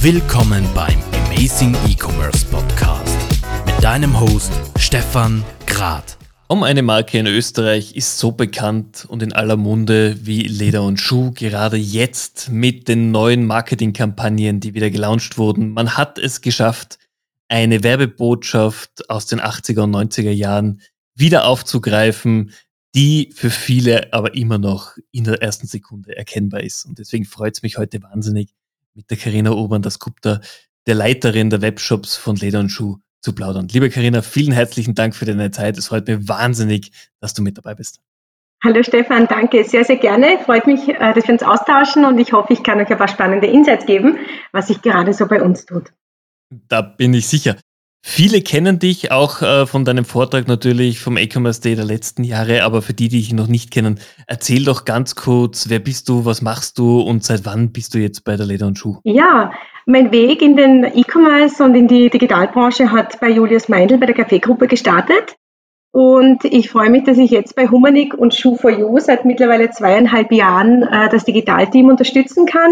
Willkommen beim Amazing E-Commerce Podcast mit deinem Host Stefan Grad. Um eine Marke in Österreich ist so bekannt und in aller Munde wie Leder und Schuh, gerade jetzt mit den neuen Marketingkampagnen, die wieder gelauncht wurden. Man hat es geschafft, eine Werbebotschaft aus den 80er und 90er Jahren wieder aufzugreifen, die für viele aber immer noch in der ersten Sekunde erkennbar ist. Und deswegen freut es mich heute wahnsinnig, mit der Karina Obern, das Kupta, der Leiterin der Webshops von Leder und Schuh, zu plaudern. Liebe Karina, vielen herzlichen Dank für deine Zeit. Es freut mich wahnsinnig, dass du mit dabei bist. Hallo Stefan, danke, sehr, sehr gerne. Freut mich, äh, dass wir uns austauschen und ich hoffe, ich kann euch ein paar spannende Insights geben, was sich gerade so bei uns tut. Da bin ich sicher. Viele kennen dich auch äh, von deinem Vortrag natürlich vom E-Commerce Day der letzten Jahre, aber für die, die dich noch nicht kennen, erzähl doch ganz kurz, wer bist du, was machst du und seit wann bist du jetzt bei der Leder und Schuh? Ja, mein Weg in den E-Commerce und in die Digitalbranche hat bei Julius Meindl bei der Kaffeegruppe gestartet. Und ich freue mich, dass ich jetzt bei Humanik und Shoe4You seit mittlerweile zweieinhalb Jahren äh, das Digitalteam unterstützen kann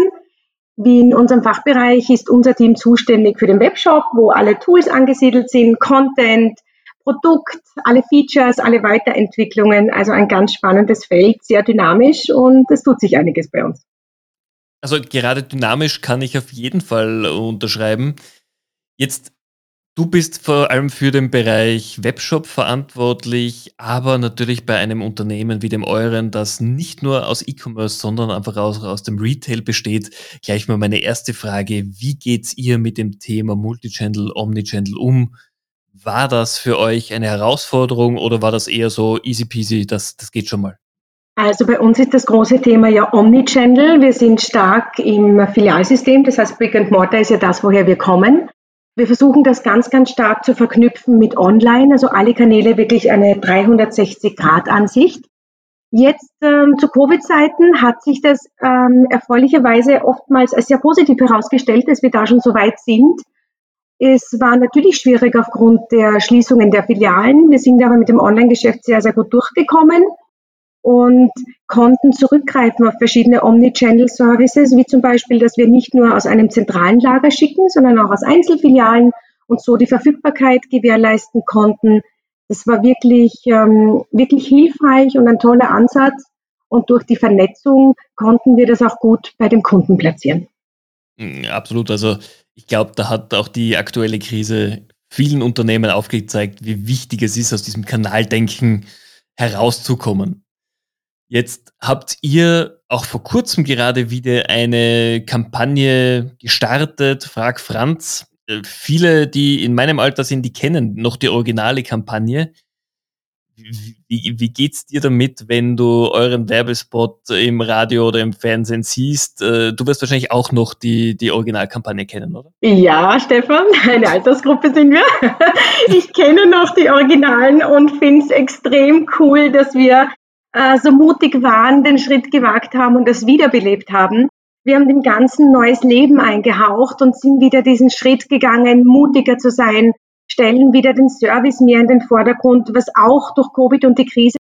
wie in unserem Fachbereich ist unser Team zuständig für den Webshop, wo alle Tools angesiedelt sind, Content, Produkt, alle Features, alle Weiterentwicklungen. Also ein ganz spannendes Feld, sehr dynamisch und es tut sich einiges bei uns. Also gerade dynamisch kann ich auf jeden Fall unterschreiben. Jetzt Du bist vor allem für den Bereich Webshop verantwortlich, aber natürlich bei einem Unternehmen wie dem euren, das nicht nur aus E-Commerce, sondern einfach auch aus dem Retail besteht. Gleich mal meine erste Frage. Wie geht's ihr mit dem Thema Multichannel, Omnichannel um? War das für euch eine Herausforderung oder war das eher so easy peasy, das, das geht schon mal? Also bei uns ist das große Thema ja Omnichannel. Wir sind stark im Filialsystem, das heißt Brick and Mortar ist ja das, woher wir kommen. Wir versuchen das ganz, ganz stark zu verknüpfen mit Online, also alle Kanäle wirklich eine 360-Grad-Ansicht. Jetzt ähm, zu Covid-Zeiten hat sich das ähm, erfreulicherweise oftmals als sehr positiv herausgestellt, dass wir da schon so weit sind. Es war natürlich schwierig aufgrund der Schließungen der Filialen. Wir sind aber mit dem Online-Geschäft sehr, sehr gut durchgekommen und konnten zurückgreifen auf verschiedene Omnichannel-Services, wie zum Beispiel, dass wir nicht nur aus einem zentralen Lager schicken, sondern auch aus Einzelfilialen und so die Verfügbarkeit gewährleisten konnten. Das war wirklich, ähm, wirklich hilfreich und ein toller Ansatz. Und durch die Vernetzung konnten wir das auch gut bei dem Kunden platzieren. Mm, absolut. Also ich glaube, da hat auch die aktuelle Krise vielen Unternehmen aufgezeigt, wie wichtig es ist, aus diesem Kanaldenken herauszukommen. Jetzt habt ihr auch vor kurzem gerade wieder eine Kampagne gestartet, Frag Franz. Äh, viele, die in meinem Alter sind, die kennen noch die originale Kampagne. Wie, wie geht's dir damit, wenn du euren Werbespot im Radio oder im Fernsehen siehst? Äh, du wirst wahrscheinlich auch noch die, die Originalkampagne kennen, oder? Ja, Stefan, eine Altersgruppe sind wir. Ich kenne noch die Originalen und finde es extrem cool, dass wir äh, so mutig waren, den Schritt gewagt haben und das wiederbelebt haben. Wir haben dem Ganzen neues Leben eingehaucht und sind wieder diesen Schritt gegangen, mutiger zu sein, stellen wieder den Service mehr in den Vordergrund, was auch durch Covid und die Krise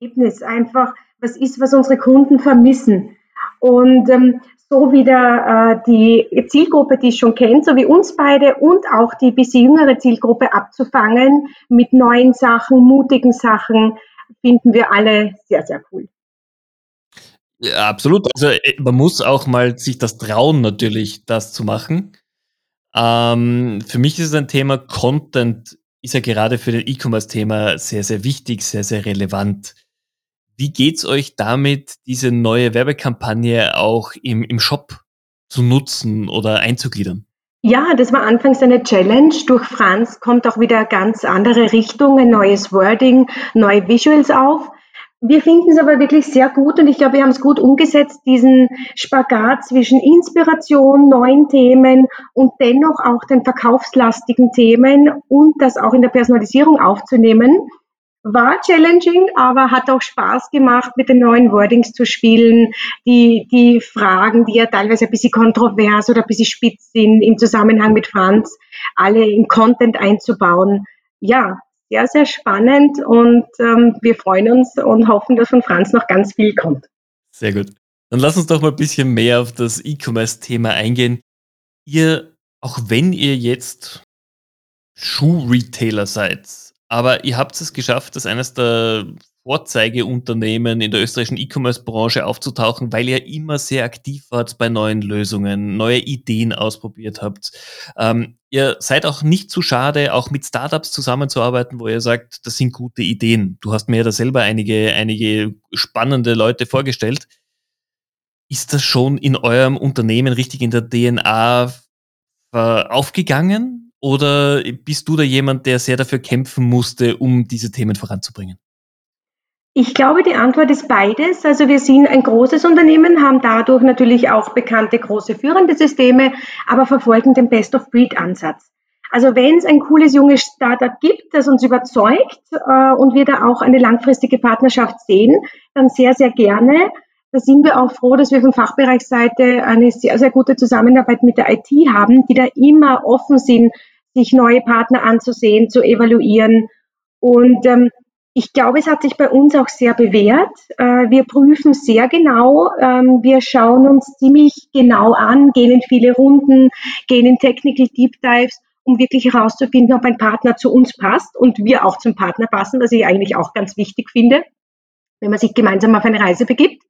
Ergebnis einfach was ist, was unsere Kunden vermissen. Und ähm, so wieder äh, die Zielgruppe, die ich schon kennt, so wie uns beide und auch die bisschen jüngere Zielgruppe abzufangen mit neuen Sachen, mutigen Sachen, finden wir alle sehr, sehr cool. Ja, absolut. Also äh, man muss auch mal sich das trauen, natürlich, das zu machen. Ähm, für mich ist es ein Thema, Content ist ja gerade für den E-Commerce-Thema sehr, sehr wichtig, sehr, sehr relevant. Wie geht's euch damit, diese neue Werbekampagne auch im, im Shop zu nutzen oder einzugliedern? Ja, das war anfangs eine Challenge. Durch Franz kommt auch wieder ganz andere Richtung, ein neues Wording, neue Visuals auf. Wir finden es aber wirklich sehr gut und ich glaube, wir haben es gut umgesetzt, diesen Spagat zwischen Inspiration, neuen Themen und dennoch auch den verkaufslastigen Themen und das auch in der Personalisierung aufzunehmen war challenging, aber hat auch Spaß gemacht, mit den neuen Wordings zu spielen. Die, die Fragen, die ja teilweise ein bisschen kontrovers oder ein bisschen spitz sind im Zusammenhang mit Franz, alle in Content einzubauen. Ja, sehr, sehr spannend und ähm, wir freuen uns und hoffen, dass von Franz noch ganz viel kommt. Sehr gut. Dann lass uns doch mal ein bisschen mehr auf das E-Commerce-Thema eingehen. ihr, auch wenn ihr jetzt Schuhretailer seid, aber ihr habt es geschafft, dass eines der Vorzeigeunternehmen in der österreichischen E-Commerce-Branche aufzutauchen, weil ihr immer sehr aktiv wart bei neuen Lösungen, neue Ideen ausprobiert habt. Ähm, ihr seid auch nicht zu schade, auch mit Startups zusammenzuarbeiten, wo ihr sagt, das sind gute Ideen. Du hast mir ja da selber einige, einige spannende Leute vorgestellt. Ist das schon in eurem Unternehmen richtig in der DNA aufgegangen? Oder bist du da jemand, der sehr dafür kämpfen musste, um diese Themen voranzubringen? Ich glaube, die Antwort ist beides. Also wir sind ein großes Unternehmen, haben dadurch natürlich auch bekannte große führende Systeme, aber verfolgen den Best-of-Breed-Ansatz. Also wenn es ein cooles junges Startup gibt, das uns überzeugt äh, und wir da auch eine langfristige Partnerschaft sehen, dann sehr, sehr gerne. Da sind wir auch froh, dass wir von Fachbereichsseite eine sehr, sehr gute Zusammenarbeit mit der IT haben, die da immer offen sind, sich neue Partner anzusehen, zu evaluieren. Und ähm, ich glaube, es hat sich bei uns auch sehr bewährt. Äh, wir prüfen sehr genau. Ähm, wir schauen uns ziemlich genau an, gehen in viele Runden, gehen in Technical Deep Dives, um wirklich herauszufinden, ob ein Partner zu uns passt und wir auch zum Partner passen, was ich eigentlich auch ganz wichtig finde, wenn man sich gemeinsam auf eine Reise begibt.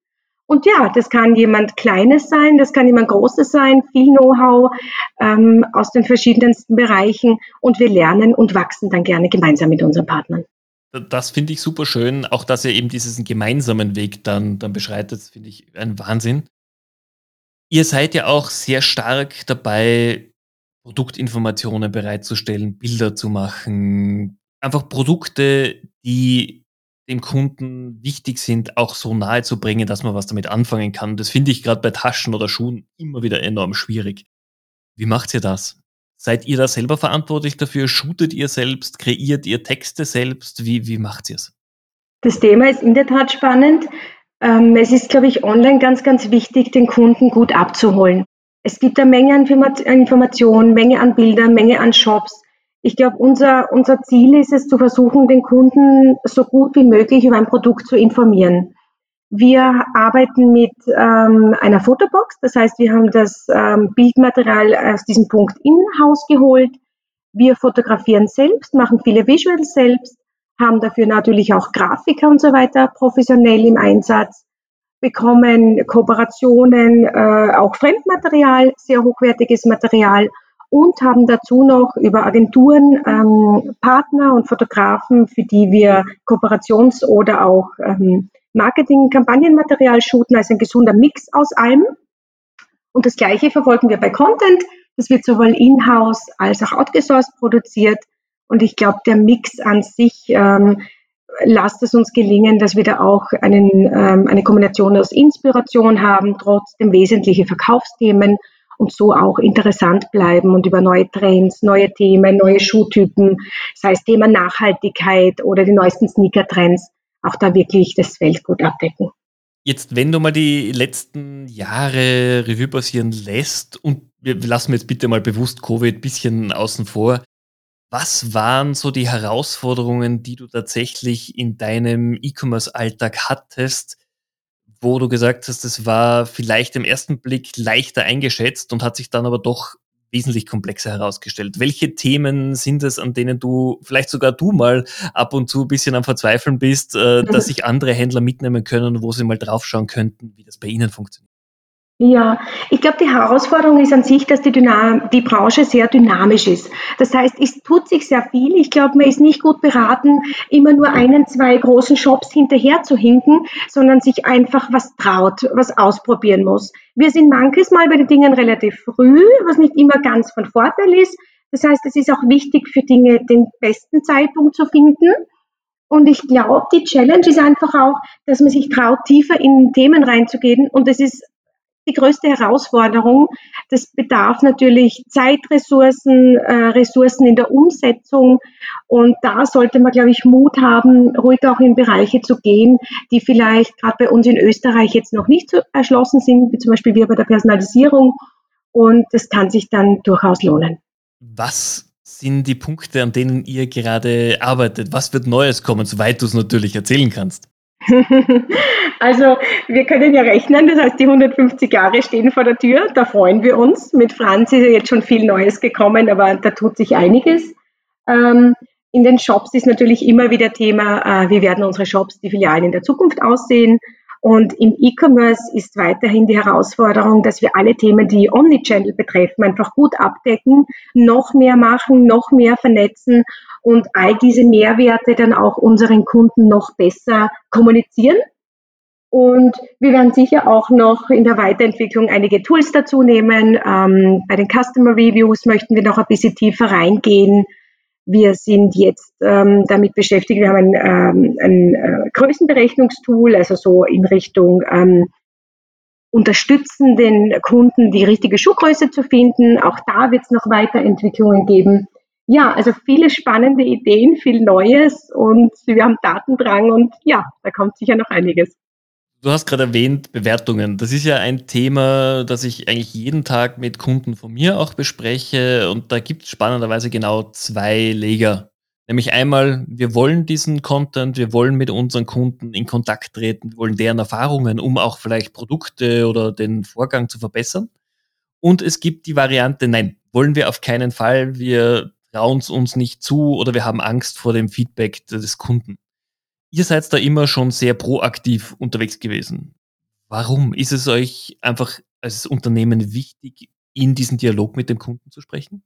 Und ja, das kann jemand Kleines sein, das kann jemand Großes sein, viel Know-how ähm, aus den verschiedensten Bereichen und wir lernen und wachsen dann gerne gemeinsam mit unseren Partnern. Das finde ich super schön. Auch dass ihr eben diesen gemeinsamen Weg dann, dann beschreitet, finde ich ein Wahnsinn. Ihr seid ja auch sehr stark dabei, Produktinformationen bereitzustellen, Bilder zu machen, einfach Produkte, die dem Kunden wichtig sind, auch so nahe zu bringen, dass man was damit anfangen kann. Das finde ich gerade bei Taschen oder Schuhen immer wieder enorm schwierig. Wie macht ihr das? Seid ihr da selber verantwortlich dafür? Shootet ihr selbst? Kreiert ihr Texte selbst? Wie, wie macht ihr es? Das Thema ist in der Tat spannend. Ähm, es ist, glaube ich, online ganz, ganz wichtig, den Kunden gut abzuholen. Es gibt eine Menge an Informationen, Menge an Bildern, Menge an Shops. Ich glaube, unser, unser Ziel ist es zu versuchen, den Kunden so gut wie möglich über ein Produkt zu informieren. Wir arbeiten mit ähm, einer Fotobox, das heißt, wir haben das ähm, Bildmaterial aus diesem Punkt in-house geholt. Wir fotografieren selbst, machen viele Visuals selbst, haben dafür natürlich auch Grafiker und so weiter professionell im Einsatz, bekommen Kooperationen, äh, auch Fremdmaterial, sehr hochwertiges Material und haben dazu noch über Agenturen ähm, Partner und Fotografen, für die wir Kooperations- oder auch ähm, Marketing, Kampagnenmaterial shooten, also ein gesunder Mix aus allem. Und das Gleiche verfolgen wir bei Content. Das wird sowohl in-house als auch outgesourced produziert. Und ich glaube, der Mix an sich ähm, lasst es uns gelingen, dass wir da auch einen, ähm, eine Kombination aus Inspiration haben, trotzdem wesentliche Verkaufsthemen und so auch interessant bleiben und über neue Trends, neue Themen, neue Schuhtypen, sei es Thema Nachhaltigkeit oder die neuesten Sneaker-Trends, auch da wirklich das Feld gut abdecken. Jetzt, wenn du mal die letzten Jahre Revue passieren lässt und wir lassen jetzt bitte mal bewusst Covid ein bisschen außen vor, was waren so die Herausforderungen, die du tatsächlich in deinem E-Commerce-Alltag hattest, wo du gesagt hast, es war vielleicht im ersten Blick leichter eingeschätzt und hat sich dann aber doch wesentlich komplexer herausgestellt. Welche Themen sind es, an denen du, vielleicht sogar du mal ab und zu ein bisschen am Verzweifeln bist, äh, dass sich andere Händler mitnehmen können, wo sie mal draufschauen könnten, wie das bei ihnen funktioniert? Ja, ich glaube, die Herausforderung ist an sich, dass die, Dynam die Branche sehr dynamisch ist. Das heißt, es tut sich sehr viel. Ich glaube, man ist nicht gut beraten, immer nur einen, zwei großen Shops hinterher zu hinken, sondern sich einfach was traut, was ausprobieren muss. Wir sind manches Mal bei den Dingen relativ früh, was nicht immer ganz von Vorteil ist. Das heißt, es ist auch wichtig für Dinge den besten Zeitpunkt zu finden. Und ich glaube, die Challenge ist einfach auch, dass man sich traut, tiefer in Themen reinzugehen. Und es ist die größte Herausforderung. Das bedarf natürlich Zeitressourcen, äh, Ressourcen in der Umsetzung. Und da sollte man, glaube ich, Mut haben, ruhig auch in Bereiche zu gehen, die vielleicht gerade bei uns in Österreich jetzt noch nicht so erschlossen sind, wie zum Beispiel wir bei der Personalisierung. Und das kann sich dann durchaus lohnen. Was sind die Punkte, an denen ihr gerade arbeitet? Was wird Neues kommen, soweit du es natürlich erzählen kannst? also wir können ja rechnen, das heißt die 150 Jahre stehen vor der Tür, da freuen wir uns. Mit Franz ist ja jetzt schon viel Neues gekommen, aber da tut sich einiges. Ähm, in den Shops ist natürlich immer wieder Thema, äh, wie werden unsere Shops, die Filialen in der Zukunft aussehen. Und im E-Commerce ist weiterhin die Herausforderung, dass wir alle Themen, die Omnichannel betreffen, einfach gut abdecken, noch mehr machen, noch mehr vernetzen und all diese Mehrwerte dann auch unseren Kunden noch besser kommunizieren. Und wir werden sicher auch noch in der Weiterentwicklung einige Tools dazu nehmen. Ähm, bei den Customer Reviews möchten wir noch ein bisschen tiefer reingehen wir sind jetzt ähm, damit beschäftigt, wir haben ein, ähm, ein äh, Größenberechnungstool, also so in Richtung ähm, unterstützen den Kunden die richtige Schuhgröße zu finden. Auch da wird es noch Weiterentwicklungen geben. Ja, also viele spannende Ideen, viel Neues und wir haben Datendrang und ja, da kommt sicher noch einiges. Du hast gerade erwähnt, Bewertungen. Das ist ja ein Thema, das ich eigentlich jeden Tag mit Kunden von mir auch bespreche. Und da gibt es spannenderweise genau zwei Leger. Nämlich einmal, wir wollen diesen Content, wir wollen mit unseren Kunden in Kontakt treten, wir wollen deren Erfahrungen, um auch vielleicht Produkte oder den Vorgang zu verbessern. Und es gibt die Variante, nein, wollen wir auf keinen Fall, wir trauen es uns nicht zu oder wir haben Angst vor dem Feedback des Kunden. Ihr seid da immer schon sehr proaktiv unterwegs gewesen. Warum ist es euch einfach als Unternehmen wichtig, in diesen Dialog mit dem Kunden zu sprechen?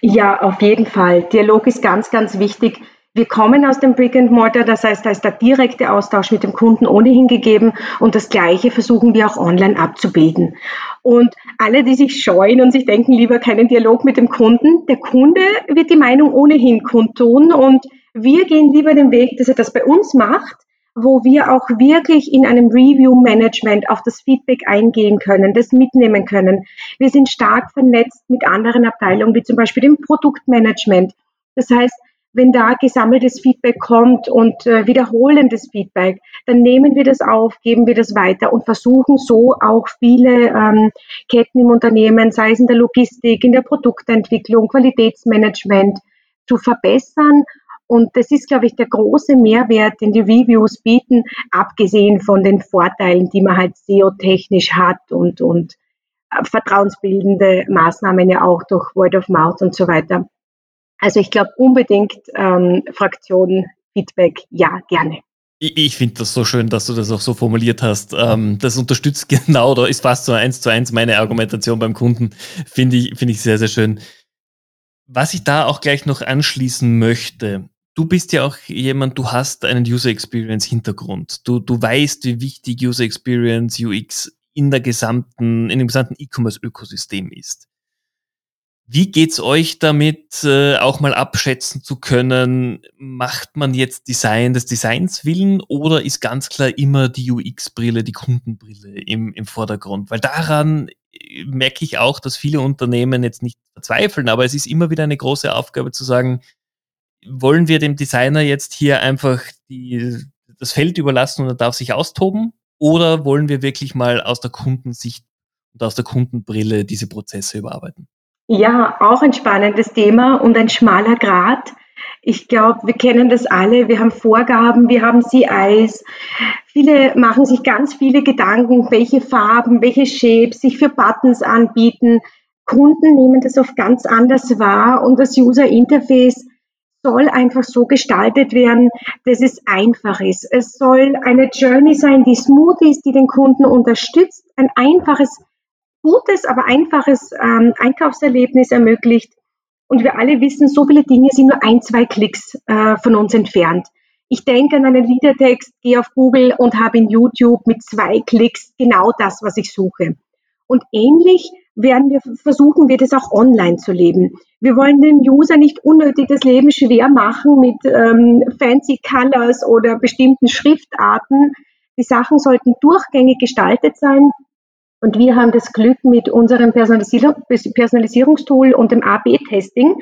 Ja, auf jeden Fall. Dialog ist ganz, ganz wichtig. Wir kommen aus dem Brick and Mortar, das heißt, da ist der direkte Austausch mit dem Kunden ohnehin gegeben und das Gleiche versuchen wir auch online abzubilden. Und alle, die sich scheuen und sich denken, lieber keinen Dialog mit dem Kunden, der Kunde wird die Meinung ohnehin kundtun und wir gehen lieber den Weg, dass er das bei uns macht, wo wir auch wirklich in einem Review-Management auf das Feedback eingehen können, das mitnehmen können. Wir sind stark vernetzt mit anderen Abteilungen, wie zum Beispiel dem Produktmanagement. Das heißt, wenn da gesammeltes Feedback kommt und äh, wiederholendes Feedback, dann nehmen wir das auf, geben wir das weiter und versuchen so auch viele ähm, Ketten im Unternehmen, sei es in der Logistik, in der Produktentwicklung, Qualitätsmanagement, zu verbessern und das ist, glaube ich, der große Mehrwert, den die Reviews bieten, abgesehen von den Vorteilen, die man halt SEO-technisch hat und, und äh, vertrauensbildende Maßnahmen ja auch durch Word of Mouth und so weiter. Also ich glaube unbedingt ähm, Fraktion Feedback, ja, gerne. Ich, finde das so schön, dass du das auch so formuliert hast. Ähm, das unterstützt genau oder ist fast so eins zu eins meine Argumentation beim Kunden. Finde ich, finde ich sehr, sehr schön. Was ich da auch gleich noch anschließen möchte, du bist ja auch jemand, du hast einen User Experience Hintergrund. Du, du weißt, wie wichtig User Experience, UX in der gesamten, in dem gesamten E-Commerce Ökosystem ist. Wie geht's euch damit, äh, auch mal abschätzen zu können, macht man jetzt Design des Designs willen oder ist ganz klar immer die UX-Brille, die Kundenbrille im, im Vordergrund? Weil daran äh, merke ich auch, dass viele Unternehmen jetzt nicht verzweifeln, aber es ist immer wieder eine große Aufgabe zu sagen, wollen wir dem Designer jetzt hier einfach die, das Feld überlassen und er darf sich austoben? Oder wollen wir wirklich mal aus der Kundensicht und aus der Kundenbrille diese Prozesse überarbeiten? Ja, auch ein spannendes Thema und ein schmaler Grad. Ich glaube, wir kennen das alle. Wir haben Vorgaben, wir haben CIs. Viele machen sich ganz viele Gedanken, welche Farben, welche Shapes sich für Buttons anbieten. Kunden nehmen das oft ganz anders wahr und das User Interface soll einfach so gestaltet werden, dass es einfach ist. Es soll eine Journey sein, die smooth ist, die den Kunden unterstützt, ein einfaches, gutes, aber einfaches ähm, Einkaufserlebnis ermöglicht. Und wir alle wissen, so viele Dinge sind nur ein, zwei Klicks äh, von uns entfernt. Ich denke an einen Liedertext, gehe auf Google und habe in YouTube mit zwei Klicks genau das, was ich suche. Und ähnlich werden wir versuchen wir das auch online zu leben. Wir wollen dem User nicht unnötig das Leben schwer machen mit ähm, fancy Colors oder bestimmten Schriftarten. Die Sachen sollten durchgängig gestaltet sein. Und wir haben das Glück mit unserem Personalisierung, Personalisierungstool und dem AB-Testing.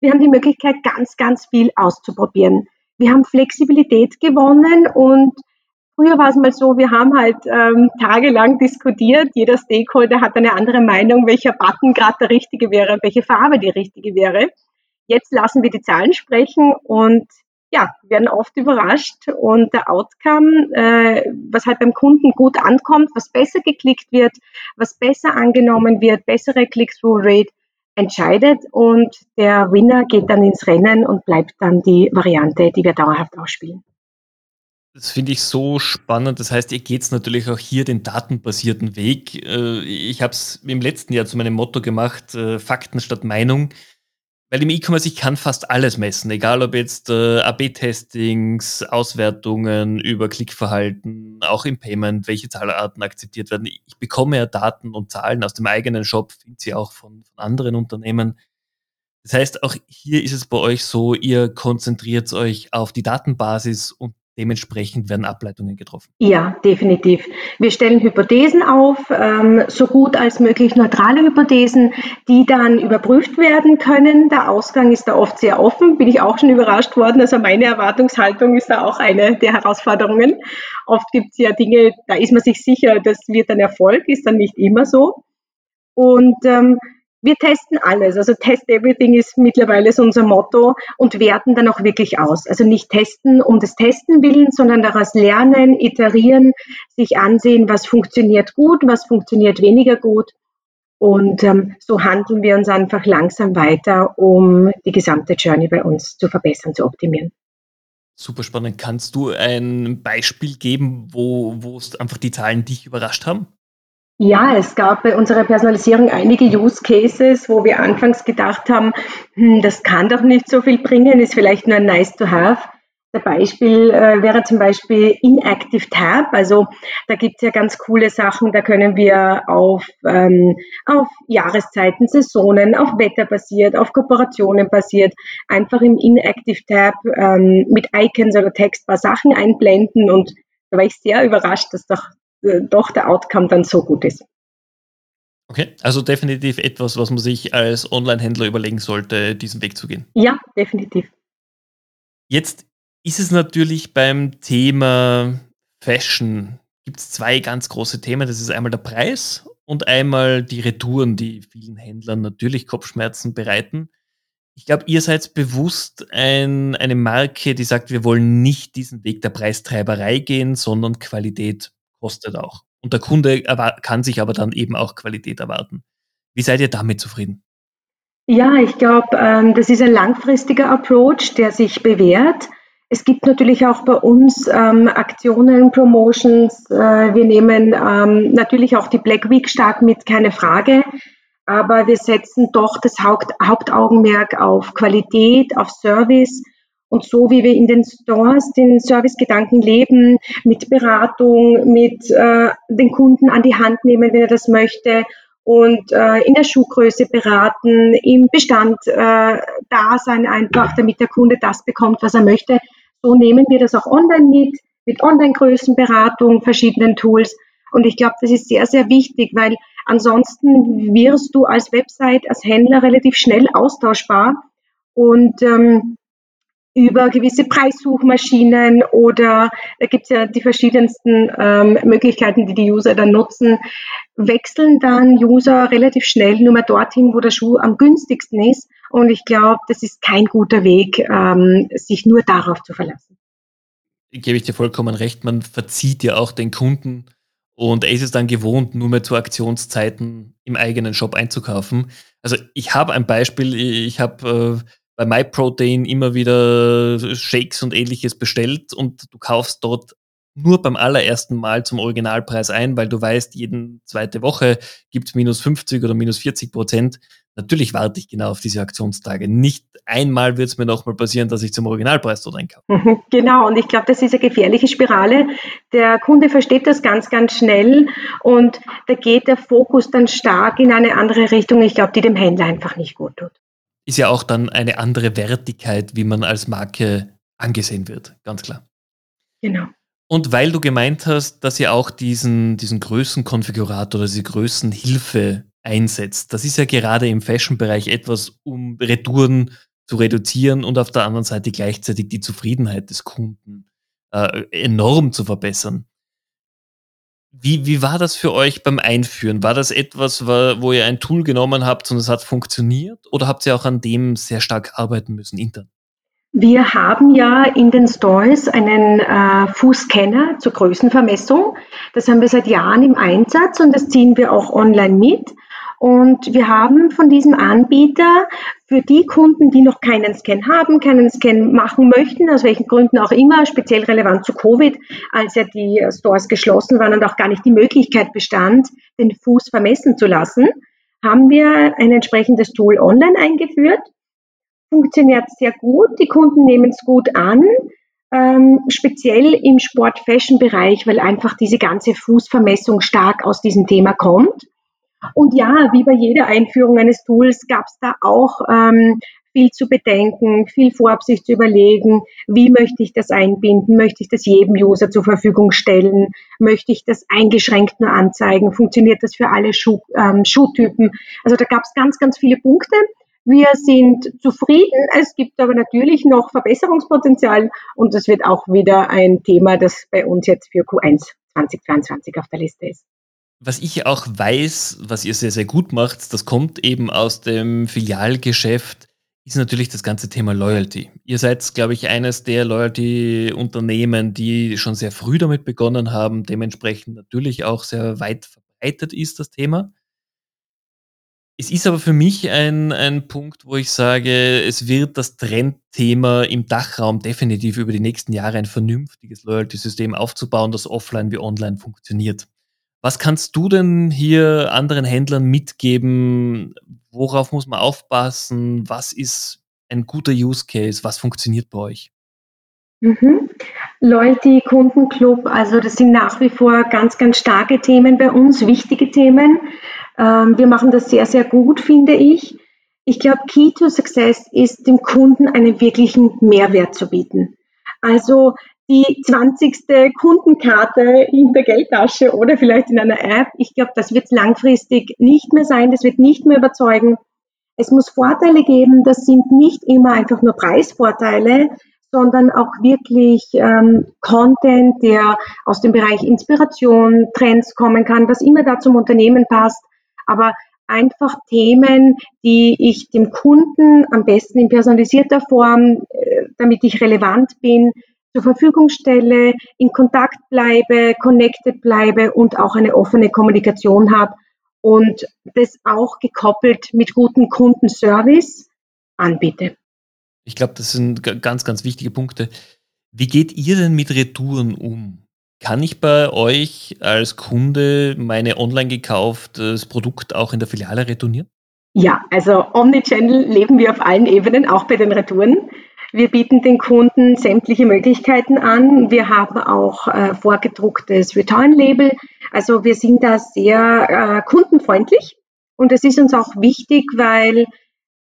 Wir haben die Möglichkeit, ganz, ganz viel auszuprobieren. Wir haben Flexibilität gewonnen und Früher war es mal so, wir haben halt ähm, tagelang diskutiert. Jeder Stakeholder hat eine andere Meinung, welcher Button gerade der richtige wäre, welche Farbe die richtige wäre. Jetzt lassen wir die Zahlen sprechen und ja, werden oft überrascht und der Outcome, äh, was halt beim Kunden gut ankommt, was besser geklickt wird, was besser angenommen wird, bessere Click-Through-Rate, entscheidet und der Winner geht dann ins Rennen und bleibt dann die Variante, die wir dauerhaft ausspielen. Das finde ich so spannend. Das heißt, ihr geht natürlich auch hier den datenbasierten Weg. Äh, ich habe es im letzten Jahr zu meinem Motto gemacht, äh, Fakten statt Meinung. Weil im E-Commerce, ich kann fast alles messen, egal ob jetzt äh, AB-Testings, Auswertungen über Klickverhalten, auch im Payment, welche Zahlarten akzeptiert werden. Ich bekomme ja Daten und Zahlen aus dem eigenen Shop, finde sie auch von, von anderen Unternehmen. Das heißt, auch hier ist es bei euch so, ihr konzentriert euch auf die Datenbasis und Dementsprechend werden Ableitungen getroffen. Ja, definitiv. Wir stellen Hypothesen auf, ähm, so gut als möglich neutrale Hypothesen, die dann überprüft werden können. Der Ausgang ist da oft sehr offen, bin ich auch schon überrascht worden. Also meine Erwartungshaltung ist da auch eine der Herausforderungen. Oft gibt es ja Dinge, da ist man sich sicher, das wird ein Erfolg, ist dann nicht immer so. Und ähm, wir testen alles. Also Test Everything ist mittlerweile so unser Motto und werten dann auch wirklich aus. Also nicht testen um des Testen willen, sondern daraus lernen, iterieren, sich ansehen, was funktioniert gut, was funktioniert weniger gut. Und ähm, so handeln wir uns einfach langsam weiter, um die gesamte Journey bei uns zu verbessern, zu optimieren. Super spannend. Kannst du ein Beispiel geben, wo, wo einfach die Zahlen dich überrascht haben? Ja, es gab bei unserer Personalisierung einige Use Cases, wo wir anfangs gedacht haben, hm, das kann doch nicht so viel bringen, ist vielleicht nur nice to have. Der Beispiel äh, wäre zum Beispiel Inactive Tab. Also da gibt es ja ganz coole Sachen. Da können wir auf, ähm, auf Jahreszeiten, Saisonen, auf Wetter basiert, auf Kooperationen basiert, einfach im Inactive Tab ähm, mit Icons oder Textbar Sachen einblenden. Und da war ich sehr überrascht, dass doch doch der Outcome dann so gut ist. Okay, also definitiv etwas, was man sich als Online-Händler überlegen sollte, diesen Weg zu gehen. Ja, definitiv. Jetzt ist es natürlich beim Thema Fashion, gibt es zwei ganz große Themen. Das ist einmal der Preis und einmal die Retouren, die vielen Händlern natürlich Kopfschmerzen bereiten. Ich glaube, ihr seid bewusst ein, eine Marke, die sagt, wir wollen nicht diesen Weg der Preistreiberei gehen, sondern Qualität kostet auch. Und der Kunde kann sich aber dann eben auch Qualität erwarten. Wie seid ihr damit zufrieden? Ja, ich glaube, ähm, das ist ein langfristiger Approach, der sich bewährt. Es gibt natürlich auch bei uns ähm, Aktionen, Promotions. Äh, wir nehmen ähm, natürlich auch die Black Week stark mit, keine Frage. Aber wir setzen doch das Haupt, Hauptaugenmerk auf Qualität, auf Service und so wie wir in den Stores den Servicegedanken leben, mit Beratung, mit äh, den Kunden an die Hand nehmen, wenn er das möchte, und äh, in der Schuhgröße beraten, im Bestand äh, da sein einfach, damit der Kunde das bekommt, was er möchte. So nehmen wir das auch online mit, mit Online-Größenberatung, verschiedenen Tools. Und ich glaube, das ist sehr, sehr wichtig, weil ansonsten wirst du als Website, als Händler relativ schnell austauschbar. Und ähm, über gewisse Preissuchmaschinen oder da gibt es ja die verschiedensten ähm, Möglichkeiten, die die User dann nutzen, wechseln dann User relativ schnell nur mal dorthin, wo der Schuh am günstigsten ist. Und ich glaube, das ist kein guter Weg, ähm, sich nur darauf zu verlassen. Gebe ich dir vollkommen recht. Man verzieht ja auch den Kunden und er ist es dann gewohnt, nur mehr zu Aktionszeiten im eigenen Shop einzukaufen. Also ich habe ein Beispiel, ich habe äh, bei MyProtein immer wieder Shakes und ähnliches bestellt und du kaufst dort nur beim allerersten Mal zum Originalpreis ein, weil du weißt, jeden zweite Woche gibt es minus 50 oder minus 40 Prozent. Natürlich warte ich genau auf diese Aktionstage. Nicht einmal wird es mir nochmal passieren, dass ich zum Originalpreis dort einkaufe. Genau, und ich glaube, das ist eine gefährliche Spirale. Der Kunde versteht das ganz, ganz schnell und da geht der Fokus dann stark in eine andere Richtung, ich glaube, die dem Händler einfach nicht gut tut ist ja auch dann eine andere Wertigkeit, wie man als Marke angesehen wird, ganz klar. Genau. Und weil du gemeint hast, dass ihr auch diesen, diesen Größenkonfigurator oder diese Größenhilfe einsetzt, das ist ja gerade im Fashion-Bereich etwas, um Retouren zu reduzieren und auf der anderen Seite gleichzeitig die Zufriedenheit des Kunden äh, enorm zu verbessern. Wie, wie war das für euch beim Einführen? War das etwas, wo ihr ein Tool genommen habt und es hat funktioniert? Oder habt ihr auch an dem sehr stark arbeiten müssen intern? Wir haben ja in den Stores einen äh, Fußscanner zur Größenvermessung. Das haben wir seit Jahren im Einsatz und das ziehen wir auch online mit. Und wir haben von diesem Anbieter für die Kunden, die noch keinen Scan haben, keinen Scan machen möchten, aus welchen Gründen auch immer, speziell relevant zu Covid, als ja die Stores geschlossen waren und auch gar nicht die Möglichkeit bestand, den Fuß vermessen zu lassen, haben wir ein entsprechendes Tool online eingeführt funktioniert sehr gut. Die Kunden nehmen es gut an, ähm, speziell im Sport-Fashion-Bereich, weil einfach diese ganze Fußvermessung stark aus diesem Thema kommt. Und ja, wie bei jeder Einführung eines Tools gab es da auch ähm, viel zu bedenken, viel vorab sich zu überlegen, wie möchte ich das einbinden, möchte ich das jedem User zur Verfügung stellen, möchte ich das eingeschränkt nur anzeigen, funktioniert das für alle Schuh, ähm, Schuhtypen. Also da gab es ganz, ganz viele Punkte. Wir sind zufrieden. Es gibt aber natürlich noch Verbesserungspotenzial und das wird auch wieder ein Thema, das bei uns jetzt für Q1 2022 auf der Liste ist. Was ich auch weiß, was ihr sehr, sehr gut macht, das kommt eben aus dem Filialgeschäft, ist natürlich das ganze Thema Loyalty. Ihr seid, glaube ich, eines der Loyalty-Unternehmen, die schon sehr früh damit begonnen haben, dementsprechend natürlich auch sehr weit verbreitet ist das Thema. Es ist aber für mich ein, ein Punkt, wo ich sage, es wird das Trendthema im Dachraum definitiv über die nächsten Jahre ein vernünftiges Loyalty-System aufzubauen, das offline wie online funktioniert. Was kannst du denn hier anderen Händlern mitgeben? Worauf muss man aufpassen? Was ist ein guter Use Case? Was funktioniert bei euch? Mhm. Loyalty, Kundenclub, also das sind nach wie vor ganz, ganz starke Themen bei uns, wichtige Themen. Ähm, wir machen das sehr, sehr gut, finde ich. Ich glaube, Key to Success ist, dem Kunden einen wirklichen Mehrwert zu bieten. Also die 20. Kundenkarte in der Geldtasche oder vielleicht in einer App. Ich glaube, das wird langfristig nicht mehr sein, das wird nicht mehr überzeugen. Es muss Vorteile geben, das sind nicht immer einfach nur Preisvorteile, sondern auch wirklich ähm, Content, der aus dem Bereich Inspiration, Trends kommen kann, was immer da zum Unternehmen passt aber einfach Themen, die ich dem Kunden am besten in personalisierter Form, äh, damit ich relevant bin, zur Verfügung stelle, in Kontakt bleibe, connected bleibe und auch eine offene Kommunikation habe und das auch gekoppelt mit gutem Kundenservice anbiete. Ich glaube, das sind ganz, ganz wichtige Punkte. Wie geht ihr denn mit Retouren um? Kann ich bei euch als Kunde meine online gekauftes Produkt auch in der Filiale retournieren? Ja, also Omnichannel leben wir auf allen Ebenen, auch bei den Retouren. Wir bieten den Kunden sämtliche Möglichkeiten an. Wir haben auch äh, vorgedrucktes Return-Label. Also wir sind da sehr äh, kundenfreundlich. Und es ist uns auch wichtig, weil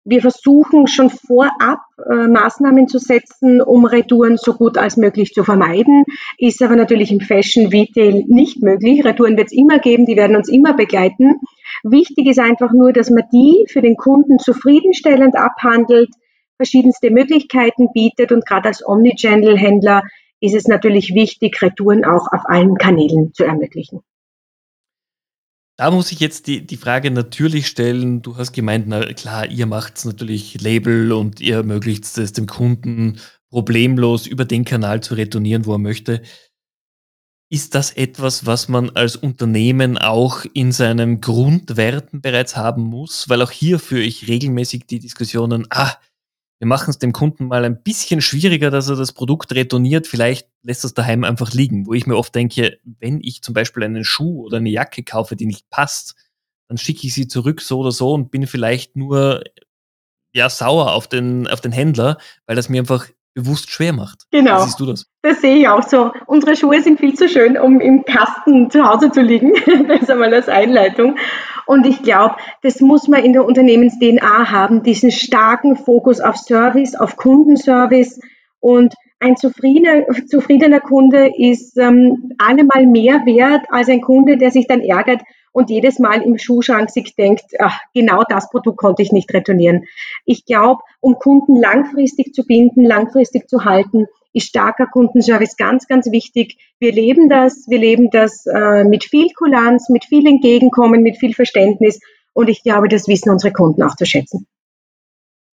wir versuchen schon vorab äh, Maßnahmen zu setzen, um Retouren so gut als möglich zu vermeiden. Ist aber natürlich im Fashion Retail nicht möglich. Retouren wird es immer geben, die werden uns immer begleiten. Wichtig ist einfach nur, dass man die für den Kunden zufriedenstellend abhandelt, verschiedenste Möglichkeiten bietet und gerade als Omnichannel-Händler ist es natürlich wichtig, Retouren auch auf allen Kanälen zu ermöglichen. Da muss ich jetzt die, die Frage natürlich stellen. Du hast gemeint, na klar, ihr macht natürlich Label und ihr ermöglicht es dem Kunden problemlos über den Kanal zu retournieren, wo er möchte. Ist das etwas, was man als Unternehmen auch in seinen Grundwerten bereits haben muss? Weil auch hier führe ich regelmäßig die Diskussionen, ah, wir machen es dem Kunden mal ein bisschen schwieriger, dass er das Produkt retourniert. Vielleicht lässt es daheim einfach liegen, wo ich mir oft denke, wenn ich zum Beispiel einen Schuh oder eine Jacke kaufe, die nicht passt, dann schicke ich sie zurück so oder so und bin vielleicht nur ja sauer auf den, auf den Händler, weil das mir einfach bewusst schwer macht. Genau. Wie siehst du das? Das sehe ich auch so. Unsere Schuhe sind viel zu schön, um im Kasten zu Hause zu liegen. das ist einmal als Einleitung. Und ich glaube, das muss man in der Unternehmens-DNA haben, diesen starken Fokus auf Service, auf Kundenservice. Und ein zufriedener, zufriedener Kunde ist ähm, allemal mehr wert als ein Kunde, der sich dann ärgert und jedes Mal im Schuhschrank sich denkt, ach, genau das Produkt konnte ich nicht retournieren. Ich glaube, um Kunden langfristig zu binden, langfristig zu halten, ist starker Kundenservice ganz, ganz wichtig. Wir leben das, wir leben das äh, mit viel Kulanz, mit viel Entgegenkommen, mit viel Verständnis und ich glaube, das wissen unsere Kunden auch zu schätzen.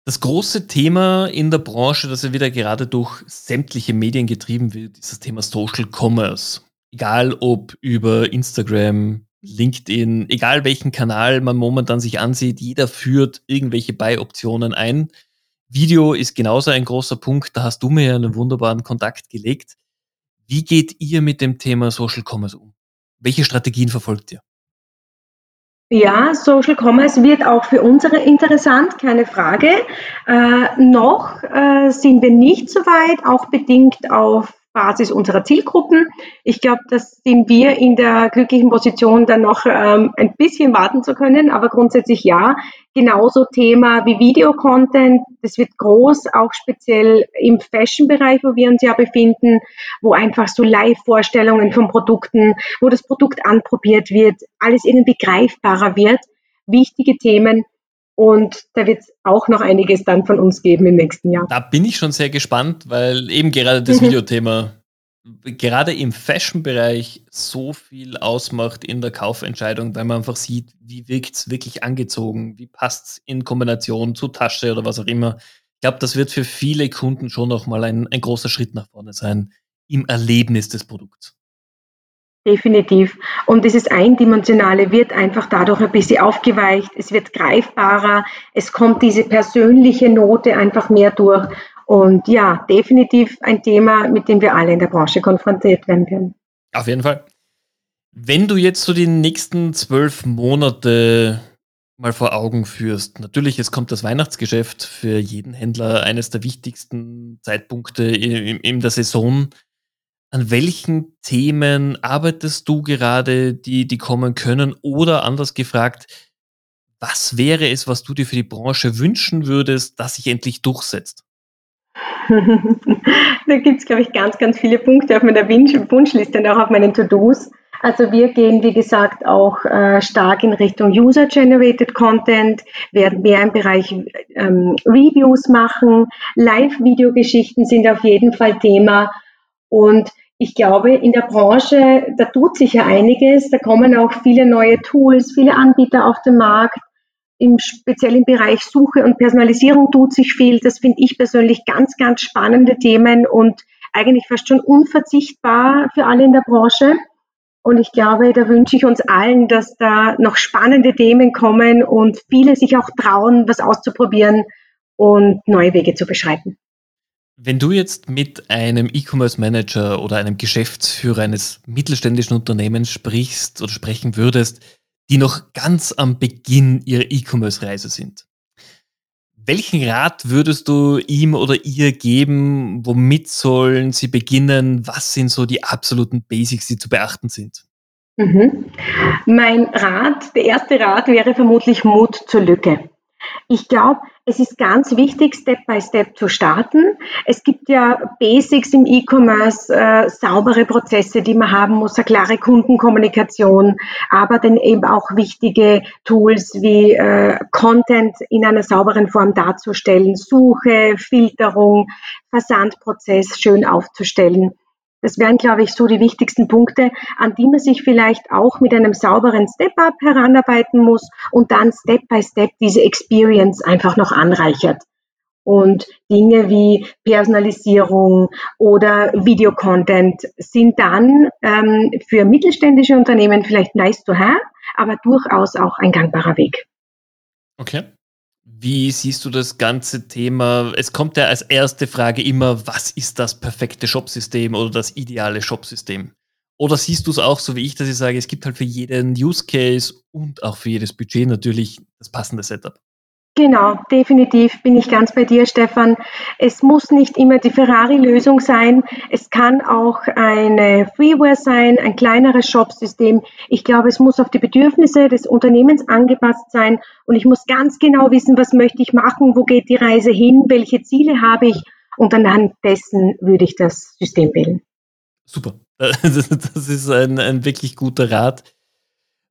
Das große Thema in der Branche, das ja wieder gerade durch sämtliche Medien getrieben wird, ist das Thema Social Commerce. Egal ob über Instagram, LinkedIn, egal welchen Kanal man momentan sich ansieht, jeder führt irgendwelche Buy-Optionen ein. Video ist genauso ein großer Punkt, da hast du mir einen wunderbaren Kontakt gelegt. Wie geht ihr mit dem Thema Social Commerce um? Welche Strategien verfolgt ihr? Ja, Social Commerce wird auch für unsere interessant, keine Frage. Äh, noch äh, sind wir nicht so weit, auch bedingt auf Basis unserer Zielgruppen. Ich glaube, das sind wir in der glücklichen Position, dann noch ähm, ein bisschen warten zu können, aber grundsätzlich ja. Genauso Thema wie Videocontent, das wird groß, auch speziell im Fashion-Bereich, wo wir uns ja befinden, wo einfach so Live-Vorstellungen von Produkten, wo das Produkt anprobiert wird, alles irgendwie greifbarer wird. Wichtige Themen, und da wird es auch noch einiges dann von uns geben im nächsten Jahr. Da bin ich schon sehr gespannt, weil eben gerade das mhm. Videothema gerade im Fashion-Bereich so viel ausmacht in der Kaufentscheidung, weil man einfach sieht, wie wirkt es wirklich angezogen, wie passt es in Kombination zu Tasche oder was auch immer. Ich glaube, das wird für viele Kunden schon nochmal ein, ein großer Schritt nach vorne sein im Erlebnis des Produkts. Definitiv. Und dieses Eindimensionale wird einfach dadurch ein bisschen aufgeweicht. Es wird greifbarer. Es kommt diese persönliche Note einfach mehr durch. Und ja, definitiv ein Thema, mit dem wir alle in der Branche konfrontiert werden können. Auf jeden Fall. Wenn du jetzt so die nächsten zwölf Monate mal vor Augen führst, natürlich, es kommt das Weihnachtsgeschäft für jeden Händler eines der wichtigsten Zeitpunkte in, in der Saison. An welchen Themen arbeitest du gerade, die, die kommen können? Oder anders gefragt, was wäre es, was du dir für die Branche wünschen würdest, dass sich endlich durchsetzt? da gibt es, glaube ich, ganz, ganz viele Punkte auf meiner Wunschliste und auch auf meinen To-Dos. Also wir gehen, wie gesagt, auch äh, stark in Richtung User-Generated Content, werden mehr im Bereich ähm, Reviews machen. Live-Videogeschichten sind auf jeden Fall Thema. Und ich glaube, in der Branche, da tut sich ja einiges. Da kommen auch viele neue Tools, viele Anbieter auf den Markt. Im speziellen Bereich Suche und Personalisierung tut sich viel. Das finde ich persönlich ganz, ganz spannende Themen und eigentlich fast schon unverzichtbar für alle in der Branche. Und ich glaube, da wünsche ich uns allen, dass da noch spannende Themen kommen und viele sich auch trauen, was auszuprobieren und neue Wege zu beschreiten. Wenn du jetzt mit einem E-Commerce Manager oder einem Geschäftsführer eines mittelständischen Unternehmens sprichst oder sprechen würdest, die noch ganz am Beginn ihrer E-Commerce-Reise sind, welchen Rat würdest du ihm oder ihr geben? Womit sollen sie beginnen? Was sind so die absoluten Basics, die zu beachten sind? Mhm. Mein Rat, der erste Rat wäre vermutlich Mut zur Lücke. Ich glaube, es ist ganz wichtig, Step by Step zu starten. Es gibt ja Basics im E-Commerce, äh, saubere Prozesse, die man haben muss, eine klare Kundenkommunikation, aber dann eben auch wichtige Tools wie äh, Content in einer sauberen Form darzustellen, Suche, Filterung, Versandprozess schön aufzustellen. Das wären, glaube ich, so die wichtigsten Punkte, an die man sich vielleicht auch mit einem sauberen Step-up heranarbeiten muss und dann Step by Step diese Experience einfach noch anreichert. Und Dinge wie Personalisierung oder Videocontent sind dann ähm, für mittelständische Unternehmen vielleicht nice to have, aber durchaus auch ein gangbarer Weg. Okay. Wie siehst du das ganze Thema? Es kommt ja als erste Frage immer, was ist das perfekte Shopsystem oder das ideale Shopsystem? Oder siehst du es auch so wie ich, dass ich sage, es gibt halt für jeden Use Case und auch für jedes Budget natürlich das passende Setup? Genau, definitiv bin ich ganz bei dir, Stefan. Es muss nicht immer die Ferrari-Lösung sein. Es kann auch eine Freeware sein, ein kleineres Shop-System. Ich glaube, es muss auf die Bedürfnisse des Unternehmens angepasst sein und ich muss ganz genau wissen, was möchte ich machen, wo geht die Reise hin, welche Ziele habe ich und anhand dessen würde ich das System wählen. Super. Das ist ein, ein wirklich guter Rat.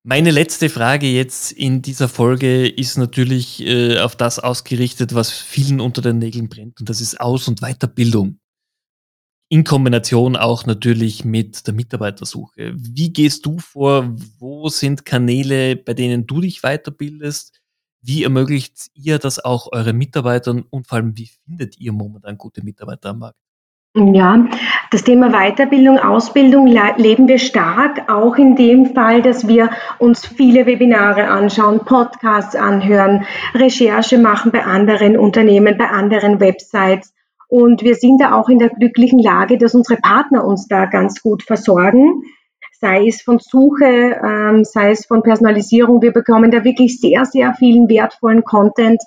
Meine letzte Frage jetzt in dieser Folge ist natürlich äh, auf das ausgerichtet, was vielen unter den Nägeln brennt, und das ist Aus- und Weiterbildung. In Kombination auch natürlich mit der Mitarbeitersuche. Wie gehst du vor? Wo sind Kanäle, bei denen du dich weiterbildest? Wie ermöglicht ihr das auch euren Mitarbeitern und vor allem, wie findet ihr momentan gute Mitarbeiter am Markt? Ja, das Thema Weiterbildung, Ausbildung leben wir stark, auch in dem Fall, dass wir uns viele Webinare anschauen, Podcasts anhören, Recherche machen bei anderen Unternehmen, bei anderen Websites. Und wir sind da auch in der glücklichen Lage, dass unsere Partner uns da ganz gut versorgen, sei es von Suche, ähm, sei es von Personalisierung. Wir bekommen da wirklich sehr, sehr vielen wertvollen Content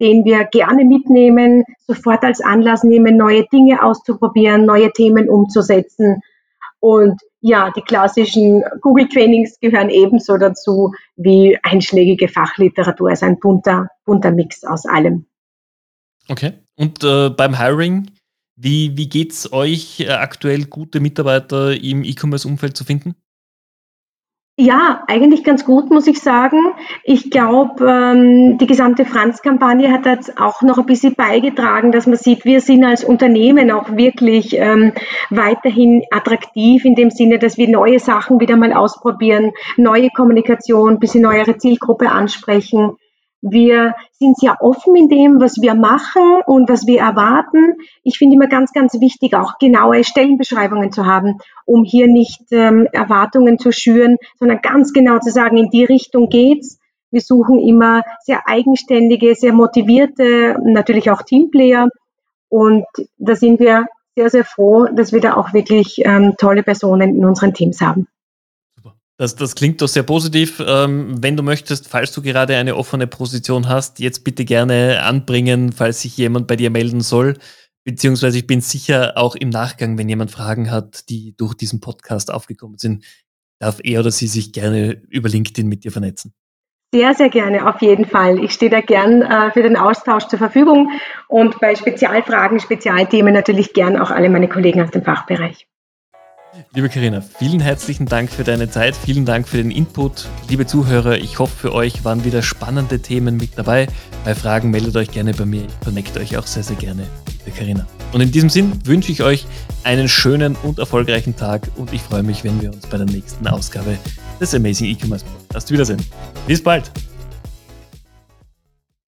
den wir gerne mitnehmen, sofort als Anlass nehmen, neue Dinge auszuprobieren, neue Themen umzusetzen. Und ja, die klassischen Google-Trainings gehören ebenso dazu wie einschlägige Fachliteratur, also ein bunter, bunter Mix aus allem. Okay. Und äh, beim Hiring, wie, wie geht es euch äh, aktuell, gute Mitarbeiter im E-Commerce-Umfeld zu finden? Ja, eigentlich ganz gut, muss ich sagen. Ich glaube, ähm, die gesamte Franz-Kampagne hat jetzt auch noch ein bisschen beigetragen, dass man sieht, wir sind als Unternehmen auch wirklich ähm, weiterhin attraktiv in dem Sinne, dass wir neue Sachen wieder mal ausprobieren, neue Kommunikation, bisschen neuere Zielgruppe ansprechen. Wir sind sehr offen in dem, was wir machen und was wir erwarten. Ich finde immer ganz, ganz wichtig, auch genaue Stellenbeschreibungen zu haben, um hier nicht ähm, Erwartungen zu schüren, sondern ganz genau zu sagen, in die Richtung geht's. Wir suchen immer sehr eigenständige, sehr motivierte, natürlich auch Teamplayer. Und da sind wir sehr, sehr froh, dass wir da auch wirklich ähm, tolle Personen in unseren Teams haben. Das, das klingt doch sehr positiv. Ähm, wenn du möchtest, falls du gerade eine offene Position hast, jetzt bitte gerne anbringen, falls sich jemand bei dir melden soll. Beziehungsweise ich bin sicher auch im Nachgang, wenn jemand Fragen hat, die durch diesen Podcast aufgekommen sind, darf er oder sie sich gerne über LinkedIn mit dir vernetzen. Sehr, sehr gerne, auf jeden Fall. Ich stehe da gern äh, für den Austausch zur Verfügung und bei Spezialfragen, Spezialthemen natürlich gern auch alle meine Kollegen aus dem Fachbereich. Liebe Karina, vielen herzlichen Dank für deine Zeit, vielen Dank für den Input. Liebe Zuhörer, ich hoffe, für euch waren wieder spannende Themen mit dabei. Bei Fragen meldet euch gerne bei mir. Ich connecte euch auch sehr, sehr gerne der Karina. Und in diesem Sinn wünsche ich euch einen schönen und erfolgreichen Tag und ich freue mich, wenn wir uns bei der nächsten Ausgabe des Amazing E-Commerce Podcasts wiedersehen. Bis bald!